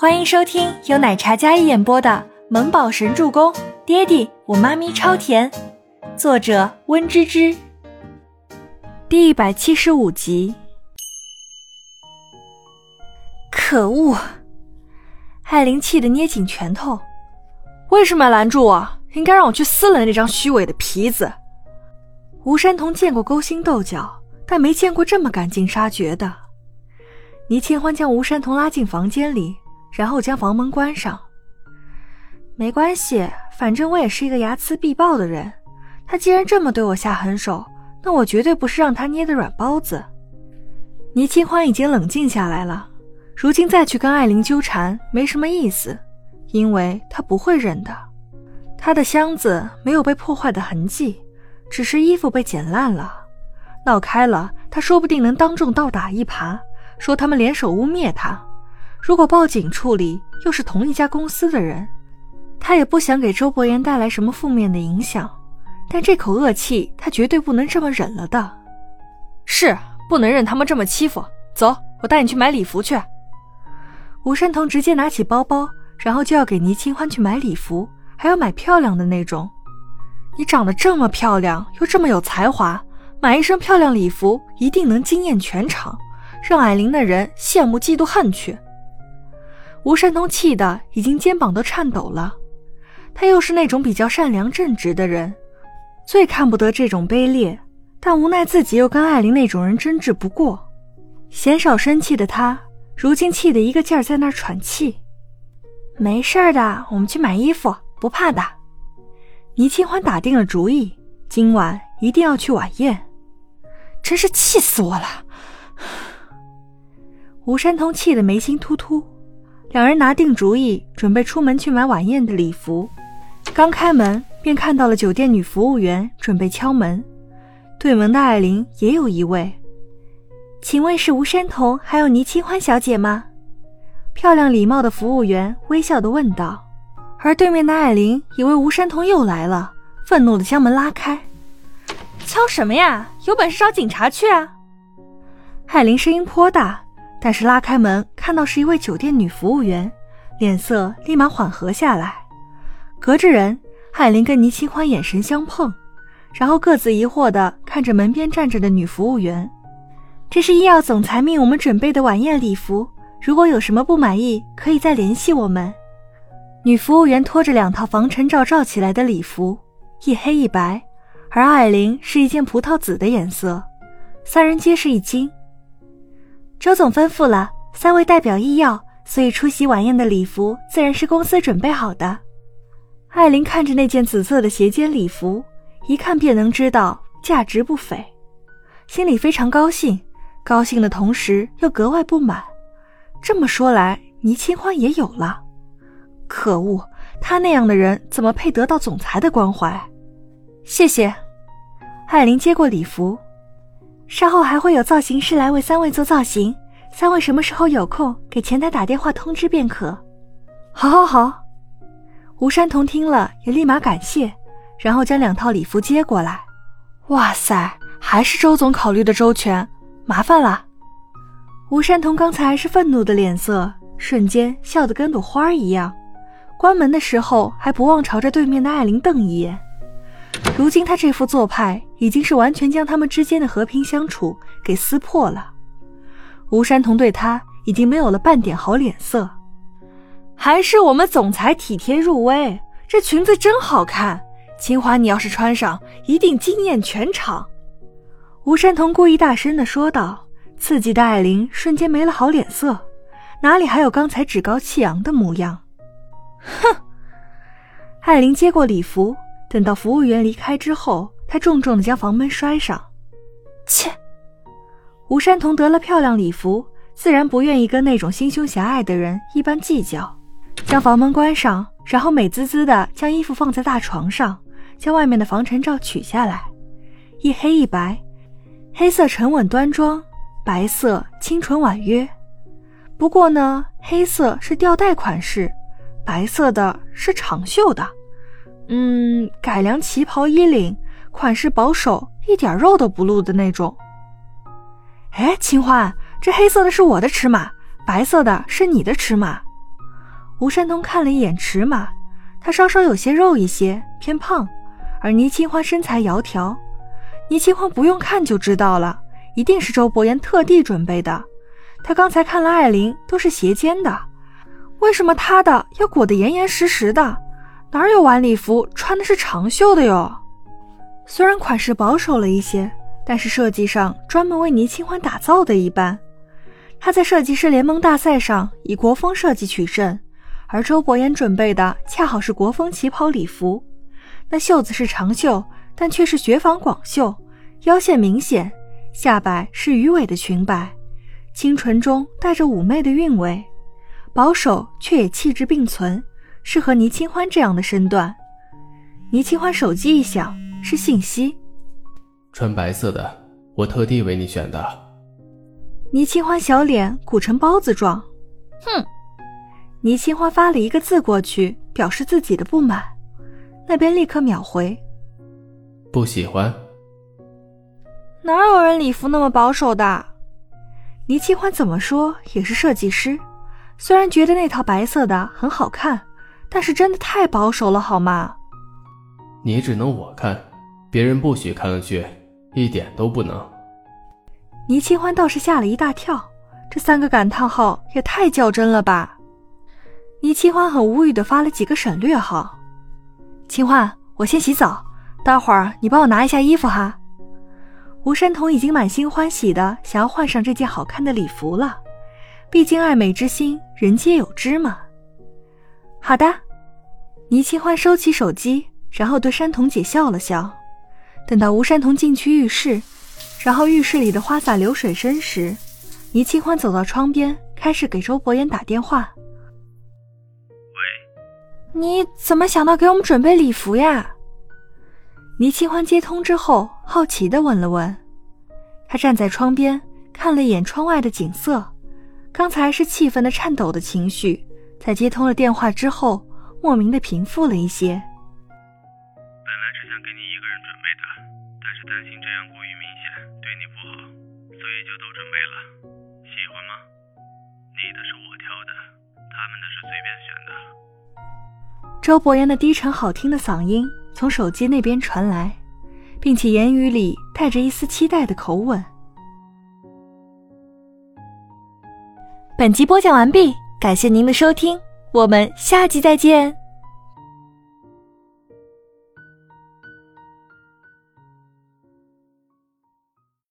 欢迎收听由奶茶嘉一演播的《萌宝神助攻》，爹地我妈咪超甜，作者温芝芝。第一百七十五集。可恶！艾琳气得捏紧拳头，为什么要拦住我？应该让我去撕了那张虚伪的皮子。吴山童见过勾心斗角，但没见过这么赶尽杀绝的。倪清欢将吴山童拉进房间里，然后将房门关上。没关系，反正我也是一个睚眦必报的人。他既然这么对我下狠手，那我绝对不是让他捏的软包子。倪清欢已经冷静下来了，如今再去跟艾琳纠缠没什么意思，因为他不会认的。他的箱子没有被破坏的痕迹，只是衣服被剪烂了。闹开了，他说不定能当众倒打一耙。说他们联手污蔑他，如果报警处理，又是同一家公司的人，他也不想给周伯言带来什么负面的影响。但这口恶气，他绝对不能这么忍了的。是，不能任他们这么欺负。走，我带你去买礼服去。吴山童直接拿起包包，然后就要给倪清欢去买礼服，还要买漂亮的那种。你长得这么漂亮，又这么有才华，买一身漂亮礼服一定能惊艳全场。让艾琳的人羡慕嫉妒恨去。吴山童气得已经肩膀都颤抖了。他又是那种比较善良正直的人，最看不得这种卑劣，但无奈自己又跟艾琳那种人争执不过。鲜少生气的他，如今气得一个劲儿在那儿喘气。没事的，我们去买衣服，不怕的。倪清欢打定了主意，今晚一定要去晚宴。真是气死我了！吴山童气得眉心突突，两人拿定主意，准备出门去买晚宴的礼服。刚开门，便看到了酒店女服务员准备敲门。对门的艾琳也有一位，请问是吴山童还有倪清欢小姐吗？漂亮礼貌的服务员微笑的问道。而对面的艾琳以为吴山童又来了，愤怒的将门拉开。敲什么呀？有本事找警察去啊！艾琳声音颇大。但是拉开门，看到是一位酒店女服务员，脸色立马缓和下来。隔着人，海林跟倪清欢眼神相碰，然后各自疑惑地看着门边站着的女服务员。这是医药总裁命我们准备的晚宴礼服，如果有什么不满意，可以再联系我们。女服务员拖着两套防尘罩罩起来的礼服，一黑一白，而艾琳是一件葡萄紫的颜色。三人皆是一惊。周总吩咐了，三位代表医药，所以出席晚宴的礼服自然是公司准备好的。艾琳看着那件紫色的斜肩礼服，一看便能知道价值不菲，心里非常高兴，高兴的同时又格外不满。这么说来，倪清欢也有了。可恶，他那样的人怎么配得到总裁的关怀？谢谢。艾琳接过礼服。稍后还会有造型师来为三位做造型，三位什么时候有空给前台打电话通知便可。好，好，好。吴山童听了也立马感谢，然后将两套礼服接过来。哇塞，还是周总考虑的周全，麻烦了。吴山童刚才是愤怒的脸色，瞬间笑得跟朵花一样。关门的时候还不忘朝着对面的艾琳瞪一眼。如今他这副做派已经是完全将他们之间的和平相处给撕破了。吴山童对他已经没有了半点好脸色。还是我们总裁体贴入微，这裙子真好看。清华，你要是穿上，一定惊艳全场。吴山童故意大声的说道，刺激的艾琳瞬间没了好脸色，哪里还有刚才趾高气扬的模样？哼！艾琳接过礼服。等到服务员离开之后，他重重的将房门摔上。切！吴山童得了漂亮礼服，自然不愿意跟那种心胸狭隘的人一般计较，将房门关上，然后美滋滋的将衣服放在大床上，将外面的防尘罩取下来，一黑一白，黑色沉稳端庄，白色清纯婉约。不过呢，黑色是吊带款式，白色的是长袖的。嗯，改良旗袍衣领，款式保守，一点肉都不露的那种。哎，清欢，这黑色的是我的尺码，白色的是你的尺码。吴山童看了一眼尺码，他稍稍有些肉一些，偏胖，而倪清欢身材窈窕。倪清欢不用看就知道了，一定是周伯言特地准备的。他刚才看了艾琳，都是斜肩的，为什么他的要裹得严严实实的？哪有晚礼服穿的是长袖的哟？虽然款式保守了一些，但是设计上专门为倪清欢打造的一般。他在设计师联盟大赛上以国风设计取胜，而周伯言准备的恰好是国风旗袍礼服，那袖子是长袖，但却是雪纺广袖，腰线明显，下摆是鱼尾的裙摆，清纯中带着妩媚的韵味，保守却也气质并存。适合倪清欢这样的身段。倪清欢手机一响，是信息。穿白色的，我特地为你选的。倪清欢小脸鼓成包子状，哼。倪清欢发了一个字过去，表示自己的不满。那边立刻秒回，不喜欢。哪有人礼服那么保守的？倪清欢怎么说也是设计师，虽然觉得那套白色的很好看。但是真的太保守了，好吗？你只能我看，别人不许看上去，一点都不能。倪清欢倒是吓了一大跳，这三个感叹号也太较真了吧！倪清欢很无语的发了几个省略号。清欢，我先洗澡，待会儿你帮我拿一下衣服哈。吴山童已经满心欢喜的想要换上这件好看的礼服了，毕竟爱美之心，人皆有之嘛。好的，倪清欢收起手机，然后对山童姐笑了笑。等到吴山童进去浴室，然后浴室里的花洒流水声时，倪清欢走到窗边，开始给周伯言打电话。喂，你怎么想到给我们准备礼服呀？倪清欢接通之后，好奇的问了问。他站在窗边，看了一眼窗外的景色，刚才是气愤的、颤抖的情绪。在接通了电话之后，莫名的平复了一些。本来是想给你一个人准备的，但是担心这样过于明显，对你不好，所以就都准备了。喜欢吗？你的是我挑的，他们的是随便选的。周伯言的低沉好听的嗓音从手机那边传来，并且言语里带着一丝期待的口吻。本集播讲完毕。感谢您的收听，我们下集再见。